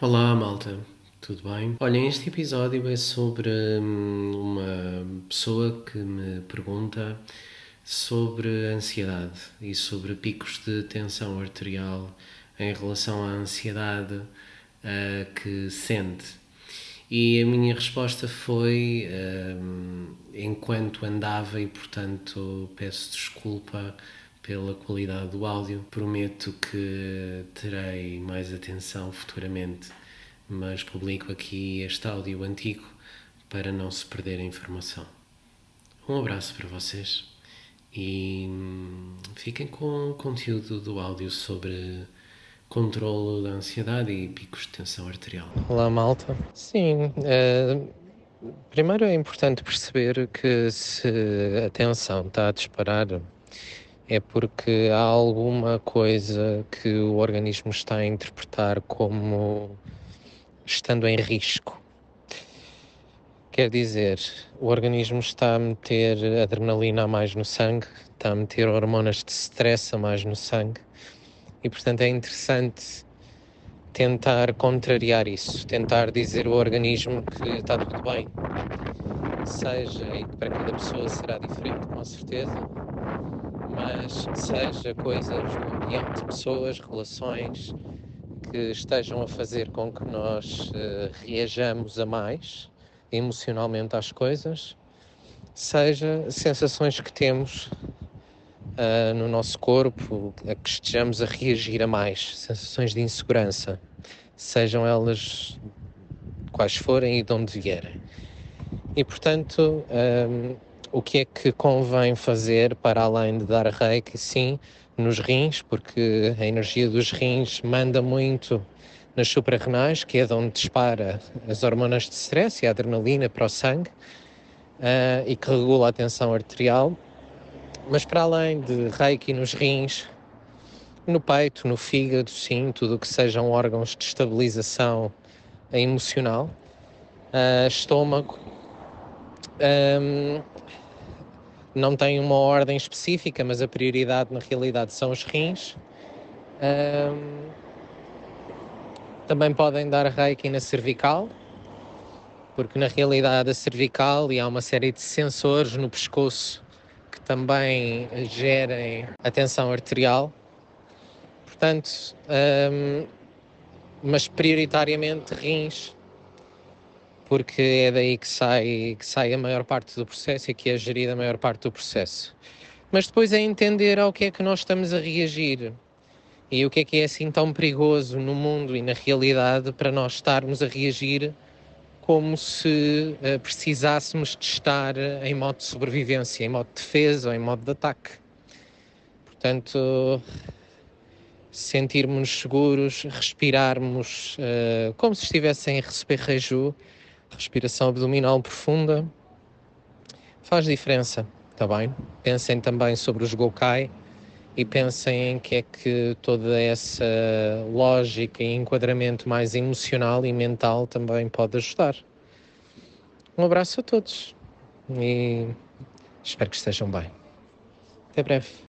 Olá, malta, tudo bem? Olha, este episódio é sobre hum, uma pessoa que me pergunta sobre ansiedade e sobre picos de tensão arterial em relação à ansiedade uh, que sente. E a minha resposta foi hum, enquanto andava, e portanto peço desculpa pela qualidade do áudio. Prometo que terei mais atenção futuramente, mas publico aqui este áudio antigo para não se perder a informação. Um abraço para vocês e hum, fiquem com o conteúdo do áudio sobre controlo da ansiedade e picos de tensão arterial. Olá, malta. Sim, uh, primeiro é importante perceber que se a tensão está a disparar é porque há alguma coisa que o organismo está a interpretar como estando em risco. Quer dizer, o organismo está a meter adrenalina a mais no sangue, está a meter hormonas de stress a mais no sangue e, portanto, é interessante tentar contrariar isso, tentar dizer ao organismo que está tudo bem. Seja, e para cada pessoa será diferente, com certeza, mas seja coisas no ambiente, pessoas, relações que estejam a fazer com que nós uh, reajamos a mais emocionalmente às coisas, seja sensações que temos uh, no nosso corpo, a que estejamos a reagir a mais, sensações de insegurança, sejam elas quais forem e de onde vierem. E portanto, um, o que é que convém fazer para além de dar reiki? Sim, nos rins, porque a energia dos rins manda muito nas suprarrenais, que é de onde dispara as hormonas de stress e a adrenalina para o sangue uh, e que regula a tensão arterial. Mas para além de reiki nos rins, no peito, no fígado, sim, tudo o que sejam órgãos de estabilização emocional, uh, estômago, um, não tem uma ordem específica, mas a prioridade na realidade são os rins. Um, também podem dar reiki na cervical, porque na realidade a cervical e há uma série de sensores no pescoço que também gerem a tensão arterial. Portanto, um, mas prioritariamente rins porque é daí que sai, que sai a maior parte do processo e que é gerida a maior parte do processo. Mas depois é entender ao que é que nós estamos a reagir e o que é que é assim tão perigoso no mundo e na realidade para nós estarmos a reagir como se uh, precisássemos de estar em modo de sobrevivência, em modo de defesa ou em modo de ataque. Portanto, sentirmos seguros, respirarmos uh, como se estivessem a receber reju respiração abdominal profunda faz diferença, está bem? Pensem também sobre os Gokai e pensem em que é que toda essa lógica e enquadramento mais emocional e mental também pode ajudar. Um abraço a todos e espero que estejam bem. Até breve.